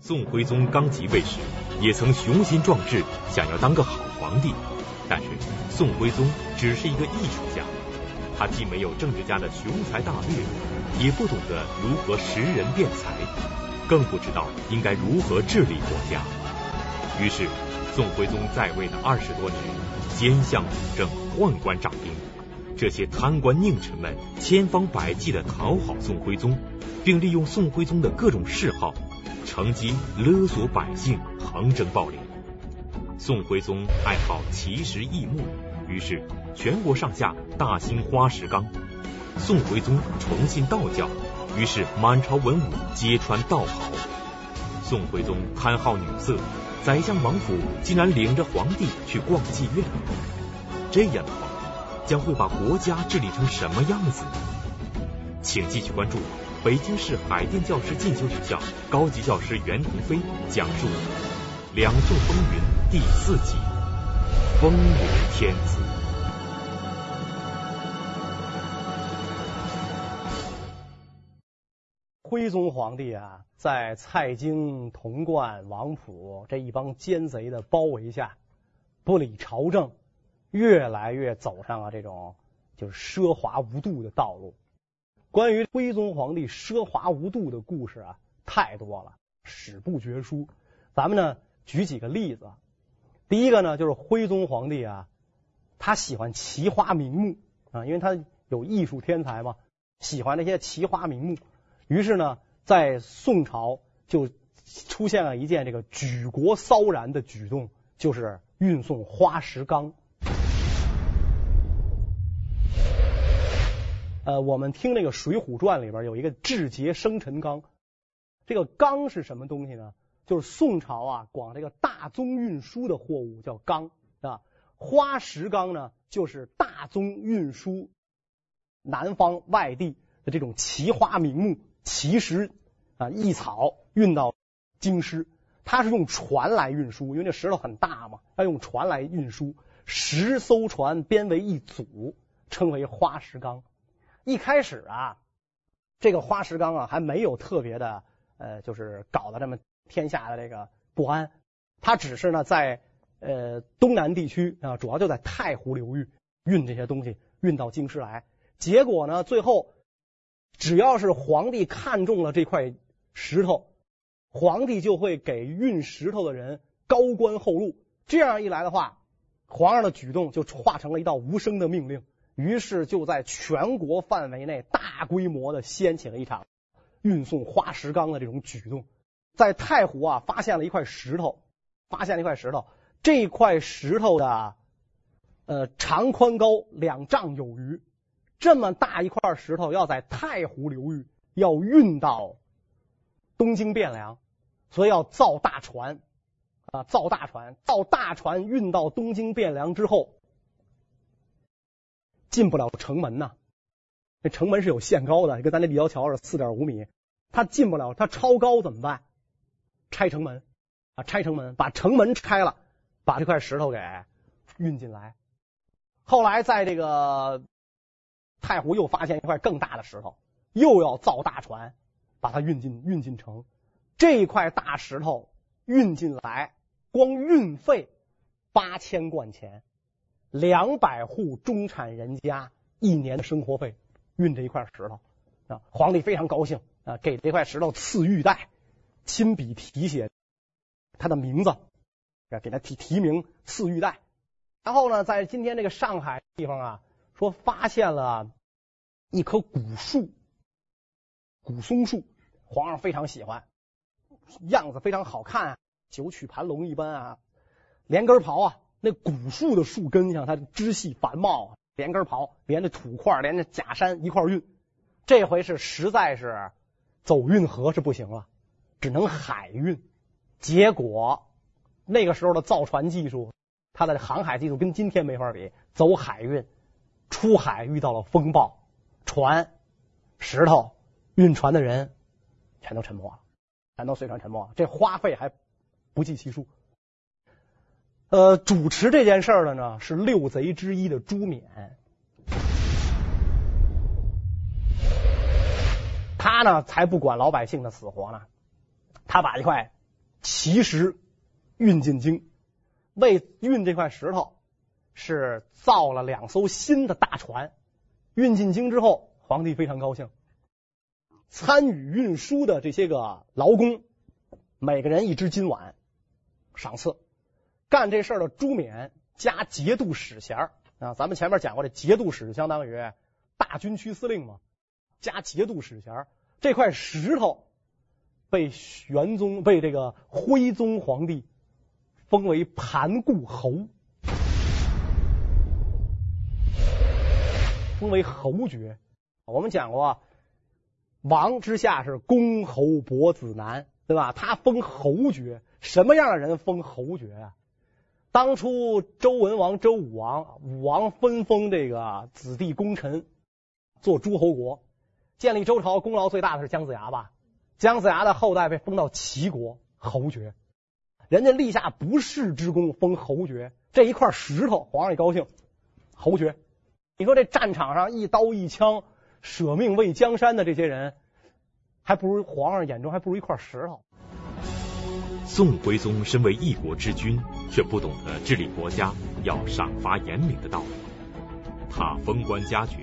宋徽宗刚即位时，也曾雄心壮志，想要当个好皇帝。但是宋徽宗只是一个艺术家，他既没有政治家的雄才大略，也不懂得如何识人辩才，更不知道应该如何治理国家。于是，宋徽宗在位的二十多年，奸相秉政，宦官掌兵，这些贪官佞臣们千方百计地讨好宋徽宗，并利用宋徽宗的各种嗜好，乘机勒索百姓，横征暴敛。宋徽宗爱好奇石异木，于是全国上下大兴花石纲。宋徽宗崇信道教，于是满朝文武皆穿道袍。宋徽宗贪好女色，宰相王府竟然领着皇帝去逛妓院。这样的皇帝将会把国家治理成什么样子呢？请继续关注北京市海淀教师进修学校高级教师袁腾飞讲述《两宋风云》。第四集，风流天子。徽宗皇帝啊，在蔡京、童贯、王溥这一帮奸贼的包围下，不理朝政，越来越走上了这种就是奢华无度的道路。关于徽宗皇帝奢华无度的故事啊，太多了，史不绝书。咱们呢，举几个例子。第一个呢，就是徽宗皇帝啊，他喜欢奇花名木啊，因为他有艺术天才嘛，喜欢那些奇花名木。于是呢，在宋朝就出现了一件这个举国骚然的举动，就是运送花石纲。呃，我们听那个《水浒传》里边有一个雉节生辰纲，这个纲是什么东西呢？就是宋朝啊，管这个大宗运输的货物叫纲啊，花石纲呢，就是大宗运输南方外地的这种奇花名木、奇石啊异草运到京师，它是用船来运输，因为这石头很大嘛，要用船来运输，十艘船编为一组，称为花石纲。一开始啊，这个花石纲啊还没有特别的呃，就是搞得这么。天下的这个不安，他只是呢在呃东南地区啊，主要就在太湖流域运这些东西运到京师来。结果呢，最后只要是皇帝看中了这块石头，皇帝就会给运石头的人高官厚禄。这样一来的话，皇上的举动就化成了一道无声的命令，于是就在全国范围内大规模的掀起了一场运送花石纲的这种举动。在太湖啊，发现了一块石头，发现了一块石头。这块石头的呃长宽高两丈有余，这么大一块石头要在太湖流域要运到东京汴梁，所以要造大船啊，造大船，造大船运到东京汴梁之后，进不了城门呐。那城门是有限高的，跟咱这立交桥是四点五米，它进不了，它超高怎么办？拆城门啊！拆城门，把城门拆了，把这块石头给运进来。后来在这个太湖又发现一块更大的石头，又要造大船把它运进运进城。这块大石头运进来，光运费八千贯钱，两百户中产人家一年的生活费。运这一块石头啊，皇帝非常高兴啊，给这块石头赐玉带。亲笔题写他的名字，给他提提名赐玉带。然后呢，在今天这个上海地方啊，说发现了一棵古树，古松树，皇上非常喜欢，样子非常好看啊，九曲盘龙一般啊，连根刨啊，那古树的树根像它枝细繁茂，连根刨，连着土块，连着假山一块运。这回是实在是走运河是不行了。只能海运，结果那个时候的造船技术，它的航海技术跟今天没法比。走海运，出海遇到了风暴，船、石头、运船的人全都沉没了，全都随船沉没了。这花费还不计其数。呃，主持这件事儿的呢是六贼之一的朱冕，他呢才不管老百姓的死活呢。他把一块奇石运进京，为运这块石头是造了两艘新的大船。运进京之后，皇帝非常高兴，参与运输的这些个劳工，每个人一只金碗赏赐。干这事儿的朱冕加节度使衔啊，咱们前面讲过，这节度使相当于大军区司令嘛，加节度使衔。这块石头被玄宗被这个徽宗皇帝封为盘固侯，封为侯爵。我们讲过，王之下是公侯伯子男，对吧？他封侯爵，什么样的人封侯爵啊？当初周文王、周武王，武王分封这个子弟功臣做诸侯国，建立周朝功劳最大的是姜子牙吧？姜子牙的后代被封到齐国侯爵，人家立下不世之功，封侯爵。这一块石头，皇上一高兴，侯爵。你说这战场上一刀一枪舍命为江山的这些人，还不如皇上眼中还不如一块石头。宋徽宗身为一国之君，却不懂得治理国家要赏罚严明的道理。他封官加爵，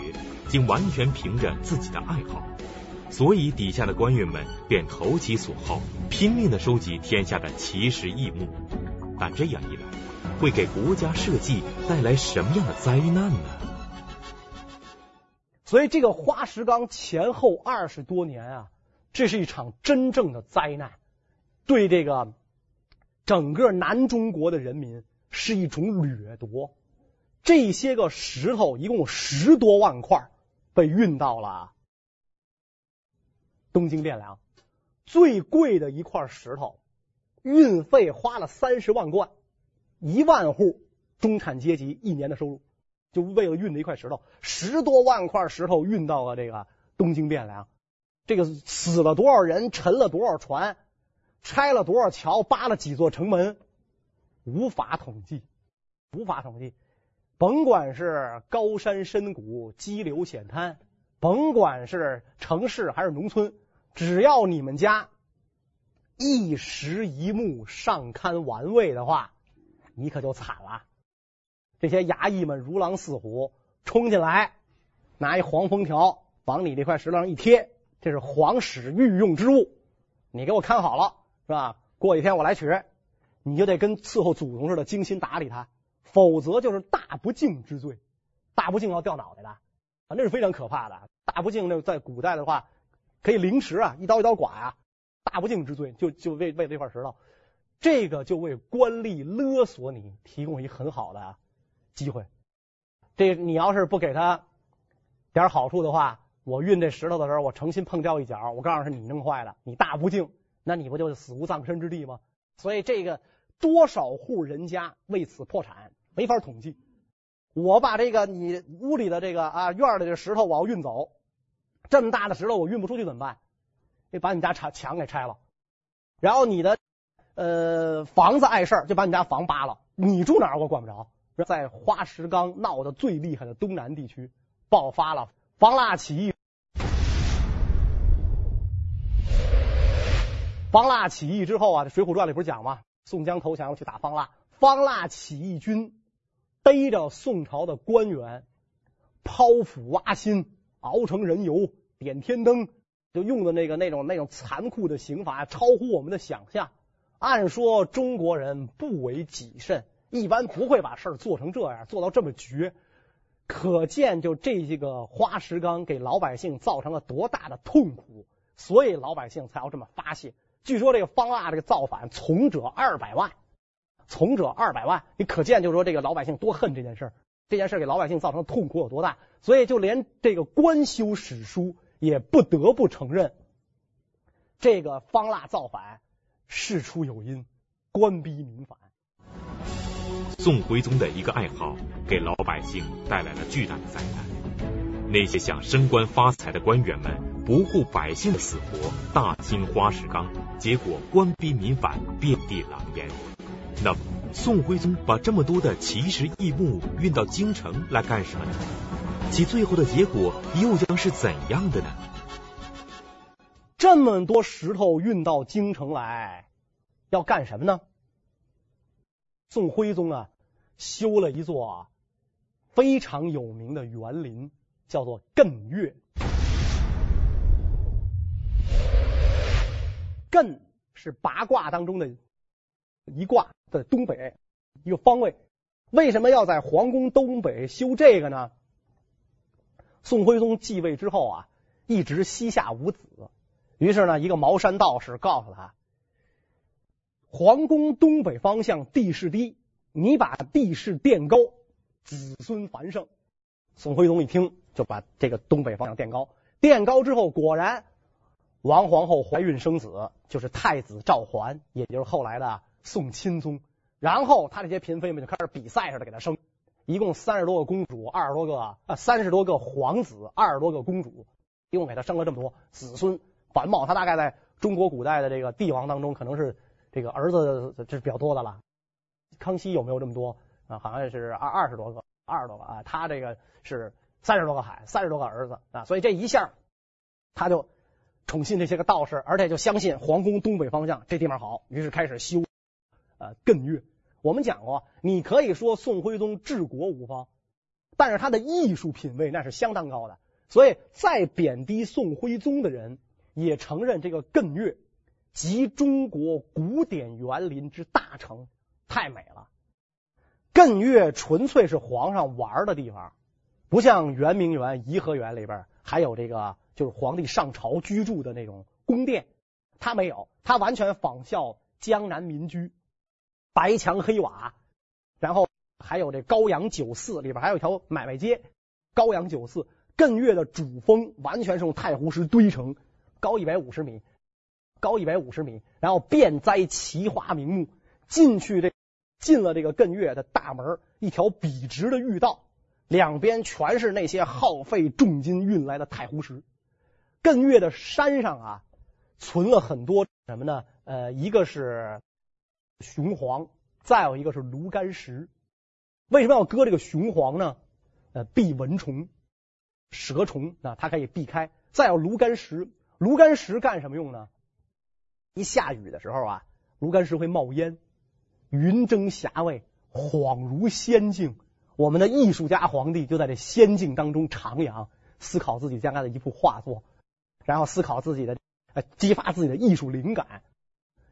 竟完全凭着自己的爱好，所以底下的官员们便投其所好，拼命的收集天下的奇石异木。但这样一来，会给国家社稷带来什么样的灾难呢？所以，这个花石纲前后二十多年啊，这是一场真正的灾难。对这个整个南中国的人民是一种掠夺。这些个石头一共十多万块，被运到了东京汴梁。最贵的一块石头，运费花了三十万贯，一万户中产阶级一年的收入，就为了运的一块石头，十多万块石头运到了这个东京汴梁。这个死了多少人，沉了多少船。拆了多少桥，扒了几座城门，无法统计，无法统计。甭管是高山深谷、激流险滩，甭管是城市还是农村，只要你们家一石一木尚堪玩味的话，你可就惨了。这些衙役们如狼似虎冲进来，拿一黄封条往你这块石头上一贴，这是皇室御用之物，你给我看好了。是吧？过几天我来取，你就得跟伺候祖宗似的精心打理他，否则就是大不敬之罪。大不敬要掉脑袋的，啊，那是非常可怕的。大不敬，那在古代的话可以凌迟啊，一刀一刀剐呀。大不敬之罪，就就为为这块石头，这个就为官吏勒索你提供一很好的机会。这你要是不给他点好处的话，我运这石头的时候，我诚心碰掉一角，我告诉他，你弄坏的，你大不敬。那你不就是死无葬身之地吗？所以这个多少户人家为此破产，没法统计。我把这个你屋里的这个啊院里的石头我要运走，这么大的石头我运不出去怎么办？得把你家墙墙给拆了，然后你的呃房子碍事儿就把你家房扒了，你住哪儿我管不着。在花石纲闹得最厉害的东南地区，爆发了方腊起义。方腊起义之后啊，这《水浒传》里不是讲吗？宋江投降要去打方腊，方腊起义军背着宋朝的官员，剖腹挖心，熬成人油，点天灯，就用的那个那种那种残酷的刑罚，超乎我们的想象。按说中国人不为己甚，一般不会把事儿做成这样，做到这么绝。可见就这些个花石纲给老百姓造成了多大的痛苦，所以老百姓才要这么发泄。据说这个方腊这个造反，从者二百万，从者二百万，你可见就是说这个老百姓多恨这件事儿，这件事给老百姓造成的痛苦有多大，所以就连这个官修史书也不得不承认，这个方腊造反事出有因，官逼民反。宋徽宗的一个爱好，给老百姓带来了巨大的灾难，那些想升官发财的官员们。不顾百姓的死活，大兴花石纲，结果官逼民反，遍地狼烟。那么，宋徽宗把这么多的奇石异木运到京城来干什么呢？其最后的结果又将是怎样的呢？这么多石头运到京城来，要干什么呢？宋徽宗啊，修了一座非常有名的园林，叫做艮岳。艮是八卦当中的一卦在东北一个方位。为什么要在皇宫东北修这个呢？宋徽宗继位之后啊，一直膝下无子，于是呢，一个茅山道士告诉他，皇宫东北方向地势低，你把地势垫高，子孙繁盛。宋徽宗一听，就把这个东北方向垫高。垫高之后，果然王皇后怀孕生子，就是太子赵桓，也就是后来的宋钦宗。然后他这些嫔妃们就开始比赛似的给他生，一共三十多个公主，二十多个啊，三十多个皇子，二十多个公主，一共给他生了这么多子孙繁茂。他大概在中国古代的这个帝王当中，可能是这个儿子这是比较多的了。康熙有没有这么多啊？好像是二二十多个，二十多个啊。他这个是三十多个孩，三十多个儿子啊。所以这一下他就宠信这些个道士，而且就相信皇宫东北方向这地方好，于是开始修呃艮岳。我们讲过，你可以说宋徽宗治国无方，但是他的艺术品位那是相当高的。所以，再贬低宋徽宗的人，也承认这个艮岳集中国古典园林之大成，太美了。艮岳纯粹是皇上玩的地方，不像圆明园、颐和园里边还有这个就是皇帝上朝居住的那种宫殿，他没有，他完全仿效江南民居。白墙黑瓦，然后还有这高阳酒肆里边还有一条买卖街。高阳酒肆，艮岳的主峰完全是用太湖石堆成，高一百五十米，高一百五十米，然后遍栽奇花名木。进去这进了这个艮岳的大门，一条笔直的御道，两边全是那些耗费重金运来的太湖石。艮岳的山上啊，存了很多什么呢？呃，一个是。雄黄，再有一个是炉甘石。为什么要搁这个雄黄呢？呃，避蚊虫、蛇虫啊，它可以避开。再有炉甘石，炉甘石干什么用呢？一下雨的时候啊，炉甘石会冒烟，云蒸霞蔚，恍如仙境。我们的艺术家皇帝就在这仙境当中徜徉，思考自己将来的一幅画作，然后思考自己的，呃，激发自己的艺术灵感。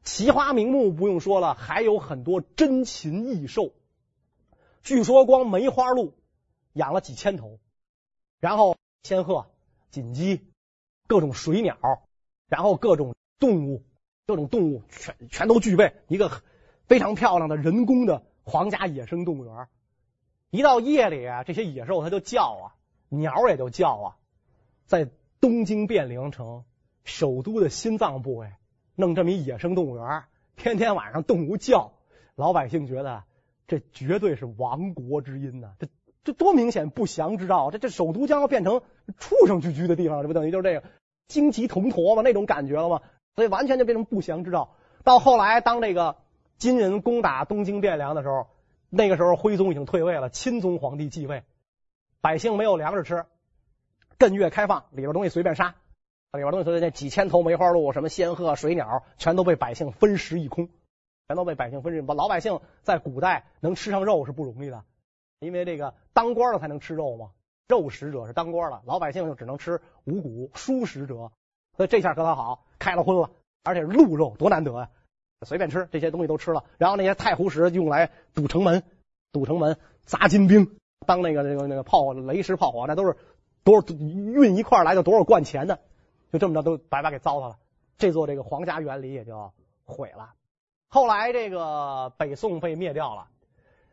奇花名木不用说了，还有很多珍禽异兽。据说光梅花鹿养了几千头，然后仙鹤、锦鸡、各种水鸟，然后各种动物，各种动物全全都具备一个非常漂亮的人工的皇家野生动物园。一到夜里啊，这些野兽它就叫啊，鸟也就叫啊。在东京汴梁城首都的心脏部位。弄这么一野生动物园，天天晚上动物叫，老百姓觉得这绝对是亡国之音呐！这这多明显不祥之兆！这这首都将要变成畜生聚居的地方，这不等于就是这个荆棘铜驼嘛那种感觉了吗？所以完全就变成不祥之兆。到后来，当这个金人攻打东京汴梁的时候，那个时候徽宗已经退位了，钦宗皇帝继位，百姓没有粮食吃，艮岳开放，里边东西随便杀。里边东西随便，那几千头梅花鹿，什么仙鹤、水鸟，全都被百姓分食一空，全都被百姓分食。老百姓在古代能吃上肉是不容易的，因为这个当官的才能吃肉嘛，肉食者是当官的，老百姓就只能吃五谷，蔬食者。所以这下可倒好，开了荤了，而且鹿肉，多难得呀！随便吃，这些东西都吃了。然后那些太湖石用来堵城门，堵城门，砸金兵，当那个那个那个炮雷石炮火，那都是多少运一块来的多少贯钱的。就这么着都白白给糟蹋了，这座这个皇家园林也就毁了。后来这个北宋被灭掉了，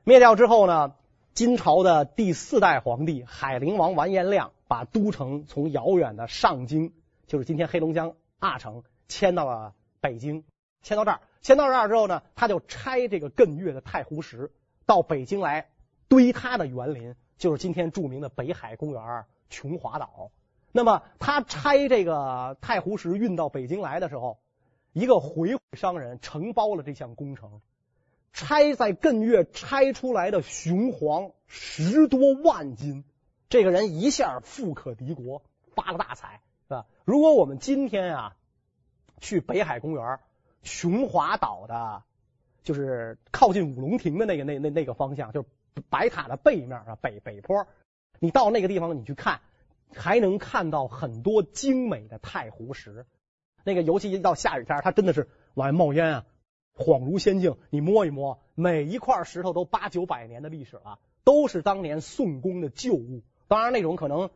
灭掉之后呢，金朝的第四代皇帝海陵王完颜亮把都城从遥远的上京，就是今天黑龙江阿城迁到了北京，迁到这儿，迁到这儿之后呢，他就拆这个艮岳的太湖石到北京来堆他的园林，就是今天著名的北海公园琼华岛。那么他拆这个太湖石运到北京来的时候，一个回麾商人承包了这项工程，拆在艮岳拆出来的雄黄十多万斤，这个人一下富可敌国，发了大财，是吧？如果我们今天啊去北海公园琼华岛的，就是靠近五龙亭的那个那那那个方向，就是白塔的背面啊，北北坡。你到那个地方，你去看，还能看到很多精美的太湖石。那个尤其一到下雨天，它真的是往外冒烟啊，恍如仙境。你摸一摸，每一块石头都八九百年的历史了，都是当年宋宫的旧物。当然，那种可能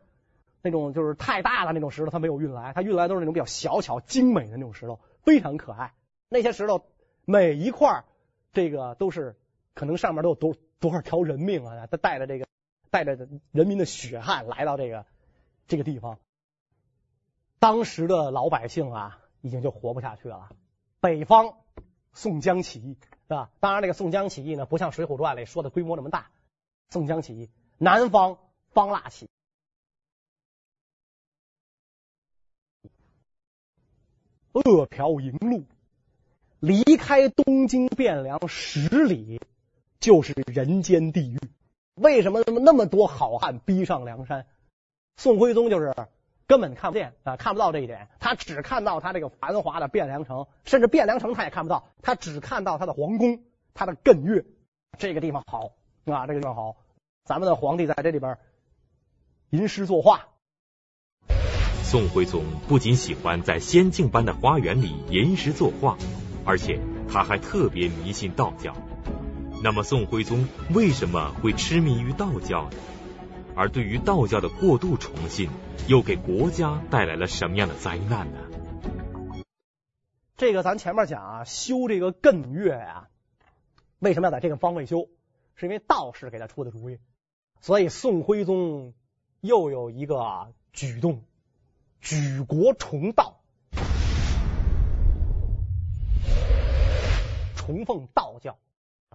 那种就是太大的那种石头，它没有运来，它运来都是那种比较小巧精美的那种石头，非常可爱。那些石头每一块，这个都是可能上面都有多多少条人命啊！它带着这个带着人民的血汗来到这个这个地方，当时的老百姓啊。已经就活不下去了。北方宋江起义是吧？当然，这个宋江起义呢，不像《水浒传》里说的规模那么大。宋江起义，南方方腊起义，饿殍迎路，离开东京汴梁十里就是人间地狱。为什么那么那么多好汉逼上梁山？宋徽宗就是。根本看不见啊，看不到这一点，他只看到他这个繁华的汴梁城，甚至汴梁城他也看不到，他只看到他的皇宫，他的艮岳，这个地方好啊，这个地方好，咱们的皇帝在这里边吟诗作画。宋徽宗不仅喜欢在仙境般的花园里吟诗作画，而且他还特别迷信道教。那么宋徽宗为什么会痴迷于道教呢？而对于道教的过度崇信，又给国家带来了什么样的灾难呢？这个咱前面讲啊，修这个艮岳啊，为什么要在这个方位修？是因为道士给他出的主意。所以宋徽宗又有一个举动，举国崇道，崇奉道教，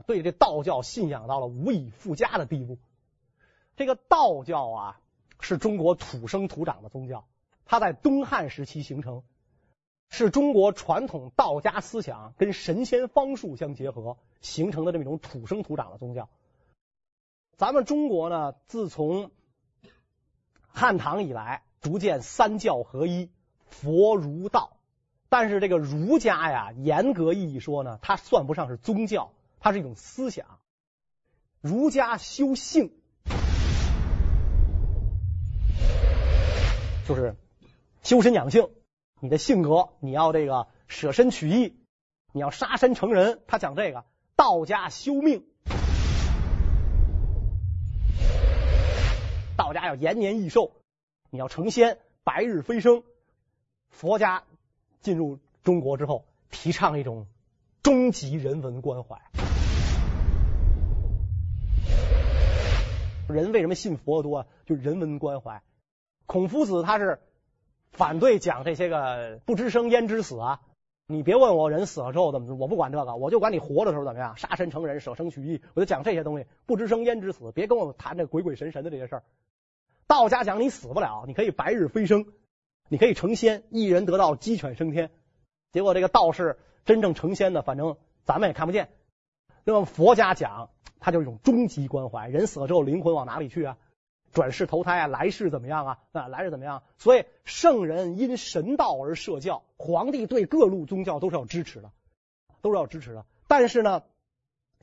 对这道教信仰到了无以复加的地步。这个道教啊，是中国土生土长的宗教，它在东汉时期形成，是中国传统道家思想跟神仙方术相结合形成的这么一种土生土长的宗教。咱们中国呢，自从汉唐以来，逐渐三教合一，佛儒道。但是这个儒家呀，严格意义说呢，它算不上是宗教，它是一种思想。儒家修性。就是修身养性，你的性格你要这个舍身取义，你要杀身成仁。他讲这个道家修命，道家要延年益寿，你要成仙，白日飞升。佛家进入中国之后，提倡一种终极人文关怀。人为什么信佛多？就人文关怀。孔夫子他是反对讲这些个不知生焉知死啊！你别问我人死了之后怎么，我不管这个，我就管你活的时候怎么样，杀身成仁，舍生取义，我就讲这些东西。不知生焉知死，别跟我谈这鬼鬼神神的这些事儿。道家讲你死不了，你可以白日飞升，你可以成仙，一人得道，鸡犬升天。结果这个道士真正成仙的，反正咱们也看不见。那么佛家讲，他就是一种终极关怀，人死了之后灵魂往哪里去啊？转世投胎啊，来世怎么样啊？啊，来世怎么样？所以圣人因神道而设教，皇帝对各路宗教都是要支持的，都是要支持的。但是呢，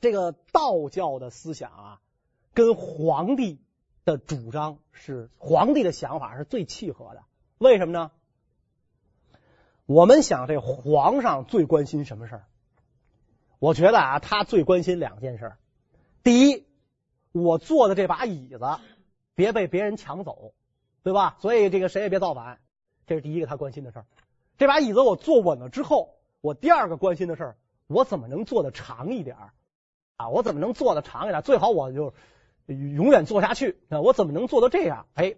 这个道教的思想啊，跟皇帝的主张是皇帝的想法是最契合的。为什么呢？我们想，这皇上最关心什么事儿？我觉得啊，他最关心两件事。第一，我坐的这把椅子。别被别人抢走，对吧？所以这个谁也别造反，这是第一个他关心的事儿。这把椅子我坐稳了之后，我第二个关心的事儿，我怎么能坐得长一点儿啊？我怎么能坐得长一点？最好我就永远坐下去。那我怎么能做到这样？哎，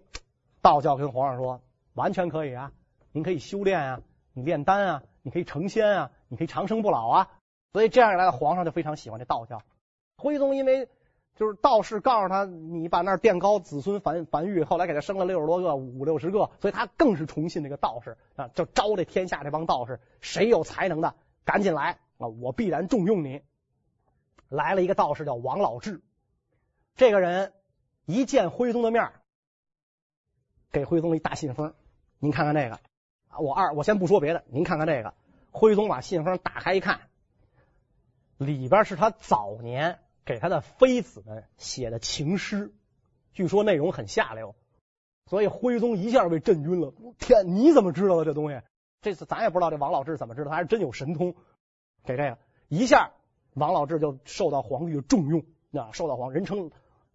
道教跟皇上说，完全可以啊，您可以修炼啊，你炼丹啊，你可以成仙啊，你可以长生不老啊。所以这样一来，皇上就非常喜欢这道教。徽宗因为。就是道士告诉他，你把那儿垫高，子孙繁繁育，后来给他生了六十多个，五六十个，所以他更是崇信这个道士啊，就招这天下这帮道士，谁有才能的，赶紧来啊，我必然重用你。来了一个道士叫王老质，这个人一见徽宗的面，给徽宗一大信封，您看看这个啊，我二我先不说别的，您看看这个，徽宗把信封打开一看，里边是他早年给他的妃子们写的情诗，据说内容很下流，所以徽宗一下被震晕了。天，你怎么知道的这东西？这次咱也不知道这王老志怎么知道，他是真有神通，给这个一下，王老志就受到皇帝的重用，啊，受到皇人称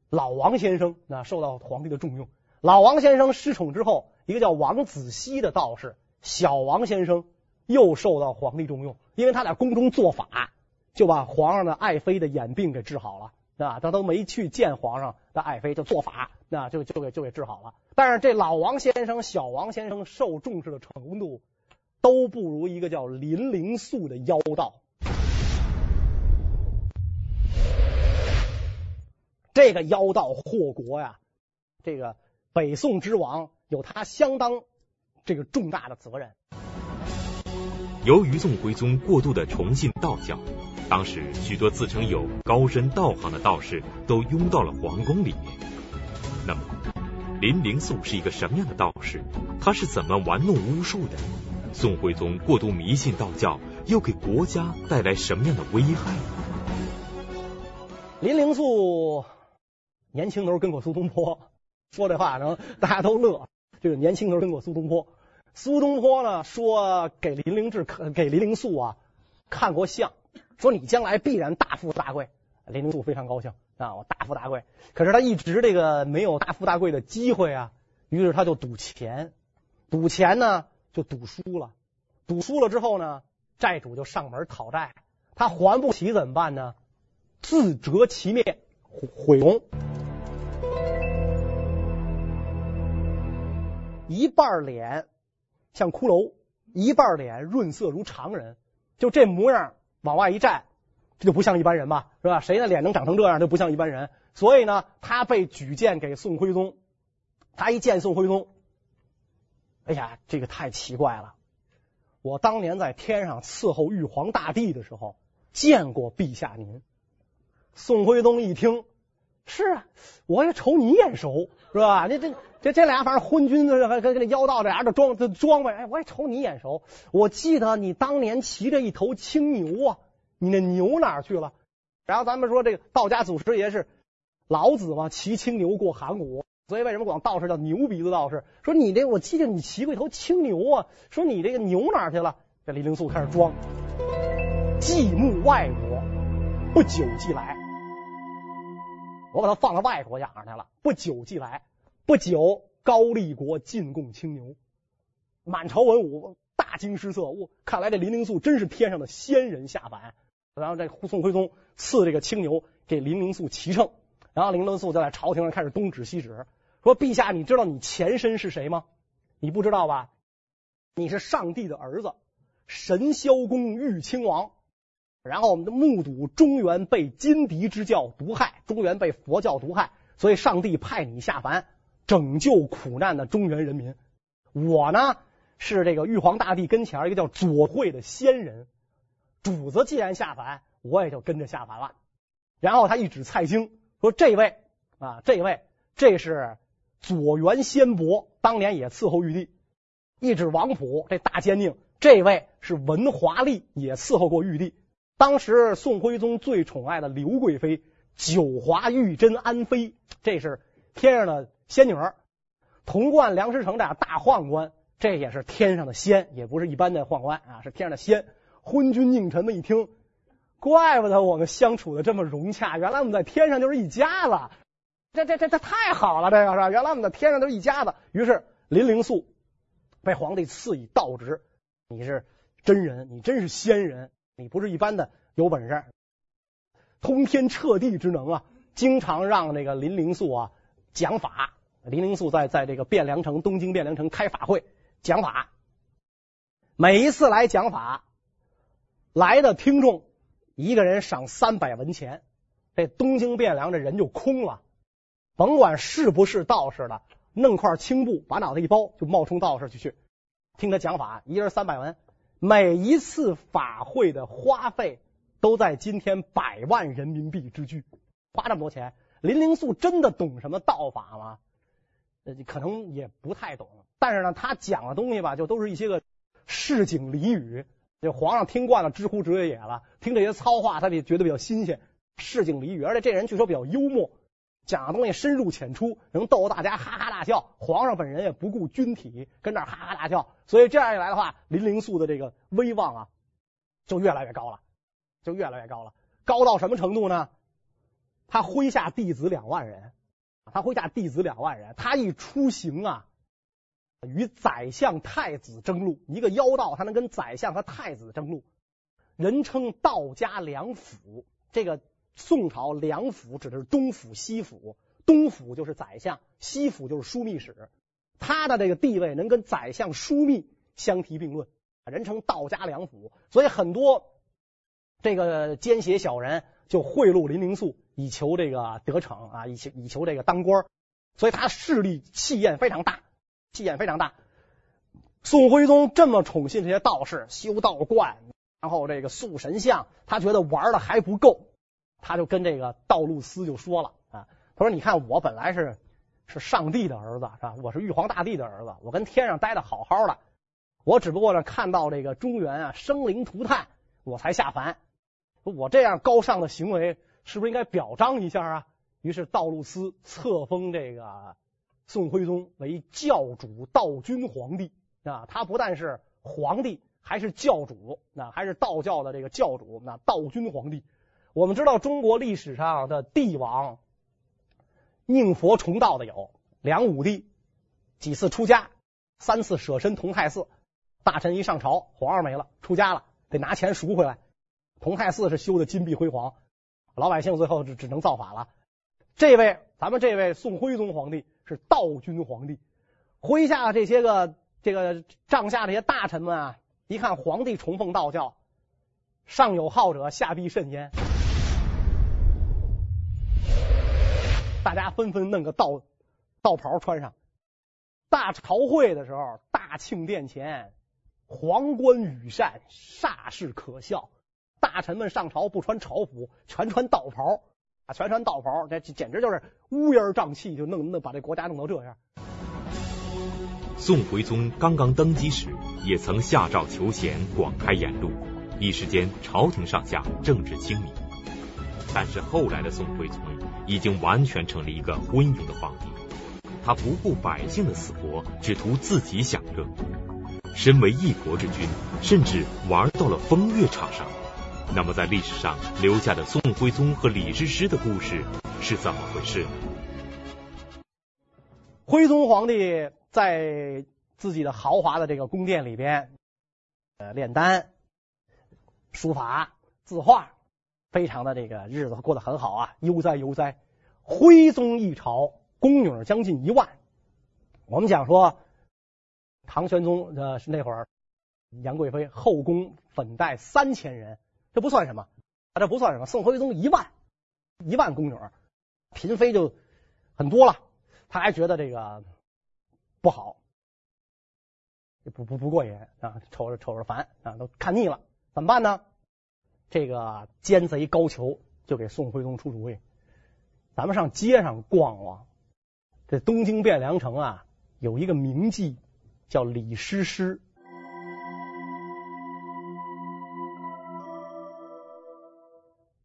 老王先生，啊，受到皇帝的重用。老王先生失宠之后，一个叫王子熙的道士，小王先生又受到皇帝重用，因为他在宫中做法，就把皇上的爱妃的眼病给治好了，啊，他都没去见皇上的爱妃，就做法，那就就给就给治好了。但是这老王先生、小王先生受重视的程度，都不如一个叫林灵素的妖道。这个妖道祸国呀，这个。北宋之亡有他相当这个重大的责任。由于宋徽宗过度的崇信道教，当时许多自称有高深道行的道士都拥到了皇宫里面。那么，林灵素是一个什么样的道士？他是怎么玩弄巫术的？宋徽宗过度迷信道教，又给国家带来什么样的危害？林灵素年轻的时候跟过苏东坡。说这话呢大家都乐。这个年轻的时候跟过苏东坡，苏东坡呢说给林灵志给林灵素啊看过相，说你将来必然大富大贵。林灵素非常高兴啊，我大富大贵。可是他一直这个没有大富大贵的机会啊，于是他就赌钱，赌钱呢就赌输了，赌输了之后呢，债主就上门讨债，他还不起怎么办呢？自折其面，毁容。一半脸像骷髅，一半脸润色如常人，就这模样往外一站，这就不像一般人嘛，是吧？谁的脸能长成这样，就不像一般人。所以呢，他被举荐给宋徽宗。他一见宋徽宗，哎呀，这个太奇怪了！我当年在天上伺候玉皇大帝的时候，见过陛下您。宋徽宗一听，是啊，我也瞅你眼熟，是吧？这这。这这俩反正昏君子，跟跟那妖道这俩就装就装呗。哎，我也瞅你眼熟，我记得你当年骑着一头青牛啊，你那牛哪去了？然后咱们说这个道家祖师爷是老子嘛，骑青牛过函谷，所以为什么管道士叫牛鼻子道士？说你这我记得你骑过一头青牛啊，说你这个牛哪去了？这李灵素开始装，既慕外国，不久即来，我把他放到外国养着去了，不久即来。不久，高丽国进贡青牛，满朝文武大惊失色。我看来这林灵素真是天上的仙人下凡。然后这宋徽宗赐这个青牛给林灵素骑乘，然后林灵素就在朝廷上开始东指西指，说：“陛下，你知道你前身是谁吗？你不知道吧？你是上帝的儿子，神霄宫玉清王。然后我们的目睹中原被金敌之教毒害，中原被佛教毒害，所以上帝派你下凡。”拯救苦难的中原人民，我呢是这个玉皇大帝跟前一个叫左慧的仙人，主子既然下凡，我也就跟着下凡了。然后他一指蔡京，说：“这位啊，这位，这是左元仙伯，当年也伺候玉帝。”一指王普，这大奸佞，这位是文华丽，也伺候过玉帝。当时宋徽宗最宠爱的刘贵妃，九华玉贞安妃，这是天上的。仙女儿，童贯、梁师成这俩大宦官，这也是天上的仙，也不是一般的宦官啊，是天上的仙。昏君佞臣们一听，怪不得我们相处的这么融洽，原来我们在天上就是一家子。这这这这太好了，这个是吧？原来我们在天上就是一家子。于是林灵素被皇帝赐以道职，你是真人，你真是仙人，你不是一般的有本事，通天彻地之能啊！经常让那个林灵素啊讲法。林灵素在在这个汴梁城，东京汴梁城开法会讲法，每一次来讲法，来的听众一个人赏三百文钱，这东京汴梁这人就空了。甭管是不是道士的，弄块青布把脑袋一包，就冒充道士去去听他讲法，一人三百文。每一次法会的花费都在今天百万人民币之巨，花这么多钱，林灵素真的懂什么道法吗？呃，可能也不太懂，但是呢，他讲的东西吧，就都是一些个市井俚语，这皇上听惯了知乎者也了，听这些糙话，他也觉得比较新鲜，市井俚语，而且这人据说比较幽默，讲的东西深入浅出，能逗大家哈哈大笑。皇上本人也不顾军体，跟那哈哈大笑，所以这样一来的话，林灵素的这个威望啊，就越来越高了，就越来越高了，高到什么程度呢？他麾下弟子两万人，他麾下弟子两万人，他一出行啊，与宰相、太子争路。一个妖道，他能跟宰相和太子争路，人称道家两府。这个宋朝两府指的是东府、西府，东府就是宰相，西府就是枢密使。他的这个地位能跟宰相、枢密相提并论，人称道家两府。所以很多这个奸邪小人就贿赂林灵素。以求这个得逞啊，以求以求这个当官，所以他势力气焰非常大，气焰非常大。宋徽宗这么宠信这些道士，修道观，然后这个塑神像，他觉得玩的还不够，他就跟这个道路司就说了啊，他说：“你看我本来是是上帝的儿子是吧？我是玉皇大帝的儿子，我跟天上待的好好的，我只不过呢看到这个中原啊生灵涂炭，我才下凡。我这样高尚的行为。”是不是应该表彰一下啊？于是道路司册封这个宋徽宗为教主道君皇帝啊。他不但是皇帝，还是教主，那还是道教的这个教主，那道君皇帝。我们知道中国历史上的帝王宁佛崇道的有梁武帝，几次出家，三次舍身同泰寺。大臣一上朝，皇上没了，出家了，得拿钱赎回来。同泰寺是修的金碧辉煌。老百姓最后只只能造反了。这位，咱们这位宋徽宗皇帝是道君皇帝，麾下这些个这个帐下这些大臣们啊，一看皇帝崇奉道教，上有好者，下必甚焉，大家纷纷弄个道道袍穿上。大朝会的时候，大庆殿前，皇冠羽扇，煞是可笑。大臣们上朝不穿朝服，全穿道袍啊，全穿道袍，这简直就是乌烟瘴气，就弄弄把这国家弄到这样。宋徽宗刚刚登基时，也曾下诏求贤，广开言路，一时间朝廷上下政治清明。但是后来的宋徽宗已经完全成了一个昏庸的皇帝，他不顾百姓的死活，只图自己享乐。身为一国之君，甚至玩到了风月场上。那么，在历史上留下的宋徽宗和李师师的故事是怎么回事？徽宗皇帝在自己的豪华的这个宫殿里边，呃，炼丹、书法、字画，非常的这个日子过得很好啊，悠哉悠哉。徽宗一朝，宫女将近一万。我们讲说，唐玄宗呃那会儿，杨贵妃后宫粉黛三千人。这不算什么，啊，这不算什么。宋徽宗一万，一万宫女，嫔妃就很多了。他还觉得这个不好，不不不过瘾啊，瞅着瞅着烦啊，都看腻了。怎么办呢？这个奸贼高俅就给宋徽宗出主意，咱们上街上逛逛。这东京汴梁城啊，有一个名妓叫李师师。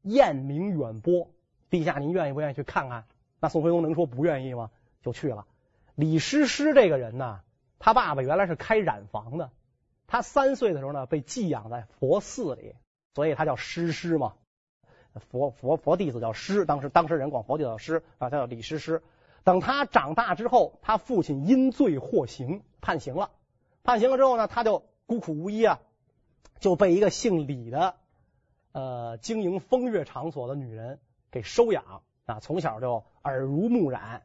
艳名远播，陛下您愿意不愿意去看看？那宋徽宗能说不愿意吗？就去了。李师师这个人呢，他爸爸原来是开染房的，他三岁的时候呢被寄养在佛寺里，所以他叫师师嘛。佛佛佛弟子叫师，当时当时人管佛弟子叫师啊，他叫李师师。等他长大之后，他父亲因罪获刑，判刑了。判刑了之后呢，他就孤苦无依啊，就被一个姓李的。呃，经营风月场所的女人给收养啊，从小就耳濡目染，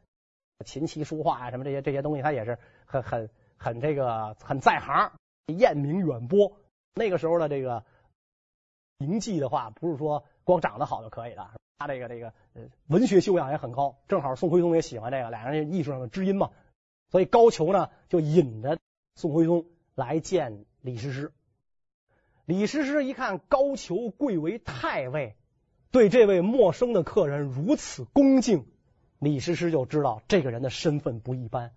琴棋书画啊，什么这些这些东西，他也是很很很这个很在行，艳名远播。那个时候的这个名妓的话，不是说光长得好就可以的，他这个这个呃文学修养也很高。正好宋徽宗也喜欢这个，俩人艺术上的知音嘛，所以高俅呢就引着宋徽宗来见李师师。李师师一看高俅贵为太尉，对这位陌生的客人如此恭敬，李师师就知道这个人的身份不一般，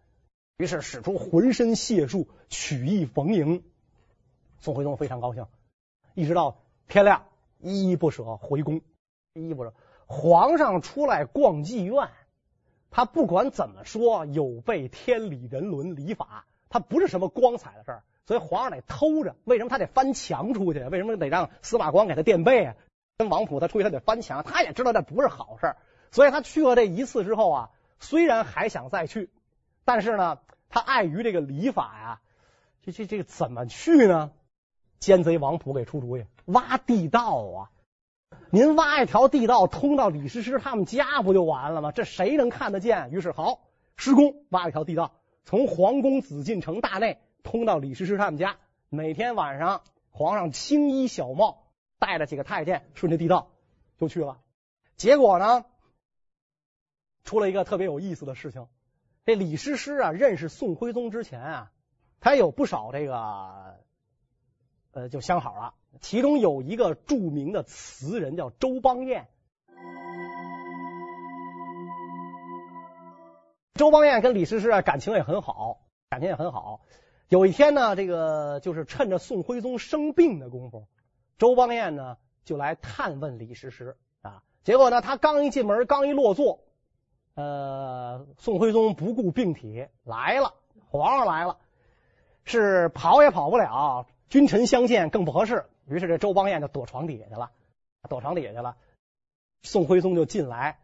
于是使出浑身解数，曲意逢迎。宋徽宗非常高兴，一直到天亮，依依不舍回宫。依依不舍，皇上出来逛妓院，他不管怎么说，有悖天理人伦礼法，他不是什么光彩的事儿，所以皇上得偷着。为什么他得翻墙出去？为什么得让司马光给他垫背啊？跟王普他出去，他得翻墙，他也知道这不是好事，所以他去了这一次之后啊，虽然还想再去，但是呢，他碍于这个礼法呀，这这这个怎么去呢？奸贼王普给出主意，挖地道啊！您挖一条地道通到李师师他们家不就完了吗？这谁能看得见？于是好，施工挖一条地道，从皇宫紫禁城大内通到李师师他们家。每天晚上，皇上青衣小帽，带着几个太监顺着地道就去了。结果呢，出了一个特别有意思的事情。这李师师啊，认识宋徽宗之前啊，他有不少这个。呃，就相好了。其中有一个著名的词人叫周邦彦。周邦彦跟李师师啊感情也很好，感情也很好。有一天呢，这个就是趁着宋徽宗生病的功夫，周邦彦呢就来探问李师师啊。结果呢，他刚一进门，刚一落座，呃，宋徽宗不顾病体来了，皇上来了，是跑也跑不了。君臣相见更不合适，于是这周邦彦就躲床底下去了，躲床底下去了。宋徽宗就进来，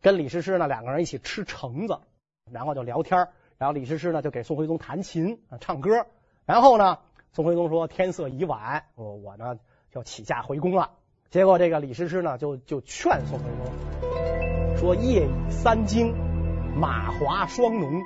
跟李师师呢两个人一起吃橙子，然后就聊天，然后李师师呢就给宋徽宗弹琴啊唱歌，然后呢宋徽宗说天色已晚，我我呢就起驾回宫了。结果这个李师师呢就就劝宋徽宗说夜已三更，马华霜浓，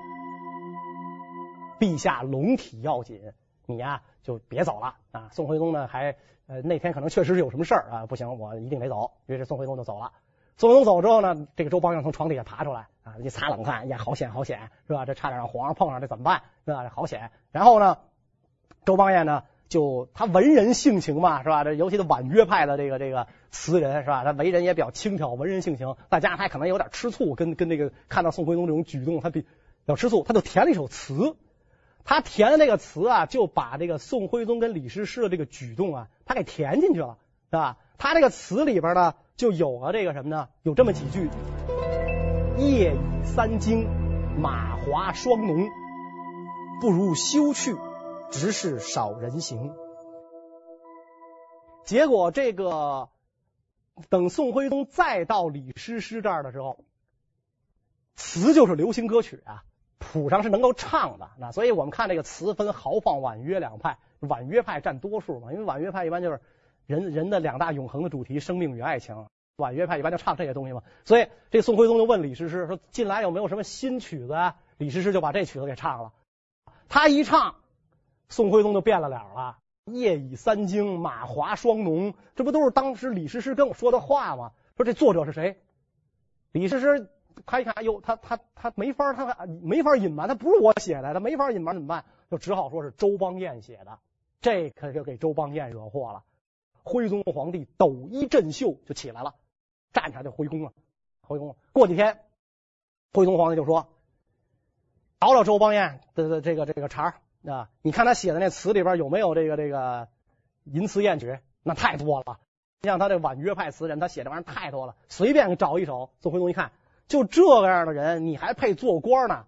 陛下龙体要紧。你呀、就别走了啊！宋徽宗呢还呃那天可能确实是有什么事儿啊，不行，我一定得走。于是宋徽宗就走了。宋徽宗走之后呢，这个周邦彦从床底下爬出来啊，一擦冷汗，呀，好险好险，是吧？这差点让皇上碰上，这怎么办？是吧？好险。然后呢，周邦彦呢就他文人性情嘛，是吧？这尤其是婉约派的这个这个词人，是吧？他为人也比较轻佻，文人性情，再加上他可能有点吃醋，跟跟这个看到宋徽宗这种举动，他比较吃醋，他就填了一首词。他填的那个词啊，就把这个宋徽宗跟李师师的这个举动啊，他给填进去了，是吧？他这个词里边呢，就有了这个什么呢？有这么几句：夜雨三更，马华霜浓，不如休去，直是少人行。结果这个等宋徽宗再到李师师这儿的时候，词就是流行歌曲啊。谱上是能够唱的，那所以我们看这个词分豪放、婉约两派，婉约派占多数嘛，因为婉约派一般就是人人的两大永恒的主题，生命与爱情。婉约派一般就唱这些东西嘛，所以这宋徽宗就问李师师说：“近来有没有什么新曲子？”李师师就把这曲子给唱了。他一唱，宋徽宗就变了脸了。夜已三更，马华霜浓，这不都是当时李师师跟我说的话吗？说这作者是谁？李师师。他一看，哎呦，他他他没法，他没法隐瞒，他不是我写的，他没法隐瞒，怎么办？就只好说是周邦彦写的，这可就给周邦彦惹祸了。徽宗皇帝抖衣振袖就起来了，站起来就回宫了，回宫了。过几天，徽宗皇帝就说：“找找周邦彦的这个这个茬啊，你看他写的那词里边有没有这个这个淫词艳曲？那太多了。像他这婉约派词人，他写这玩意儿太多了，随便找一首。”宋徽宗一看。就这个样的人，你还配做官呢？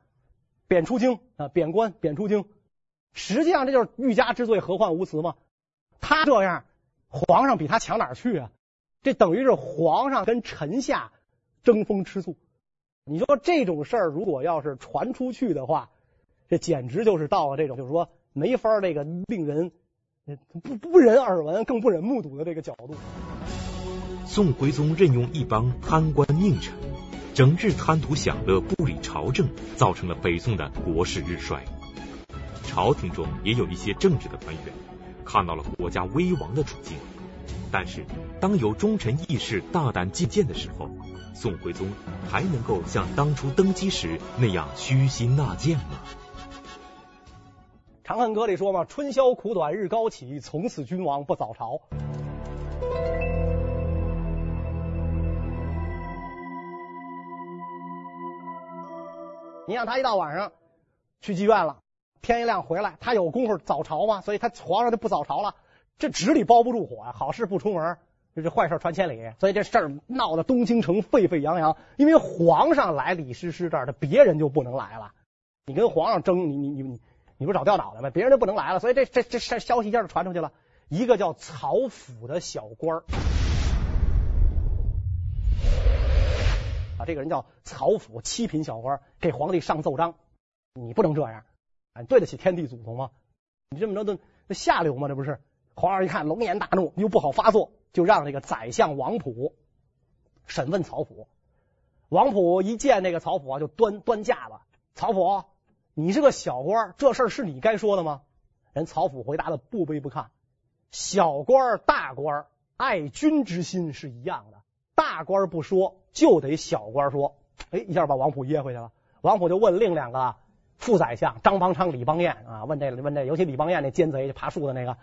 贬出京啊，贬官，贬出京。实际上这就是欲加之罪，何患无辞嘛。他这样，皇上比他强哪儿去啊？这等于是皇上跟臣下争风吃醋。你说这种事儿，如果要是传出去的话，这简直就是到了这种，就是说没法这个令人不不忍耳闻，更不忍目睹的这个角度。宋徽宗任用一帮贪官佞臣。整日贪图享乐，不理朝政，造成了北宋的国势日衰。朝廷中也有一些正直的官员，看到了国家危亡的处境。但是，当有忠臣义士大胆进谏的时候，宋徽宗还能够像当初登基时那样虚心纳谏吗？《长恨歌》里说嘛：“春宵苦短日高起，从此君王不早朝。”你让他一到晚上去妓院了，天一亮回来，他有功夫早朝吗？所以他皇上就不早朝了。这纸里包不住火呀，好事不出门，这这坏事传千里，所以这事儿闹得东京城沸沸扬扬。因为皇上来李师师这儿，这别人就不能来了。你跟皇上争，你你你你，你不找掉脑袋吗？别人就不能来了，所以这这这这消息一下就传出去了。一个叫曹府的小官儿啊，这个人叫曹府，七品小官，给皇帝上奏章，你不能这样，你对得起天地祖宗吗？你这么着，那下流吗？这不是？皇上一看，龙颜大怒，又不好发作，就让这个宰相王普审问曹府。王普一见那个曹府啊，就端端架子。曹府，你是个小官，这事儿是你该说的吗？人曹府回答的不卑不亢。小官大官爱君之心是一样的，大官不说就得小官说。哎，一下把王普噎回去了。王普就问另两个副宰相张邦昌、李邦彦啊，问这问这，尤其李邦彦那奸贼爬树的那个，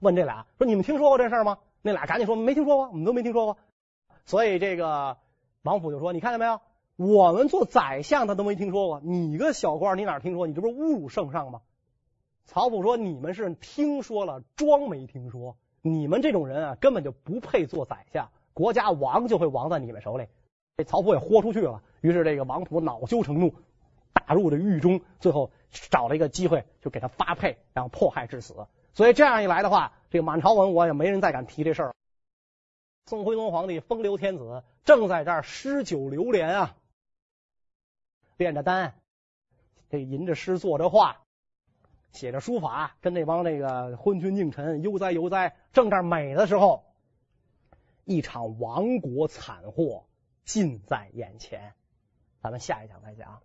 问这俩说：“你们听说过这事吗？”那俩赶紧说：“没听说过，我们都没听说过。”所以这个王溥就说：“你看见没有？我们做宰相的都没听说过，你个小官你哪听说？你这不是侮辱圣上吗？”曹府说：“你们是听说了，装没听说。你们这种人啊，根本就不配做宰相，国家亡就会亡在你们手里。”这曹府也豁出去了。于是这个王溥恼羞成怒，打入这狱中，最后找了一个机会就给他发配，然后迫害致死。所以这样一来的话，这个满朝文武也没人再敢提这事儿。宋徽宗皇帝风流天子正在这儿诗酒流连啊，练着丹，这吟着诗，作着画。写着书法，跟那帮那个昏君佞臣悠哉悠哉，正这美的时候，一场亡国惨祸近在眼前。咱们下一讲再讲。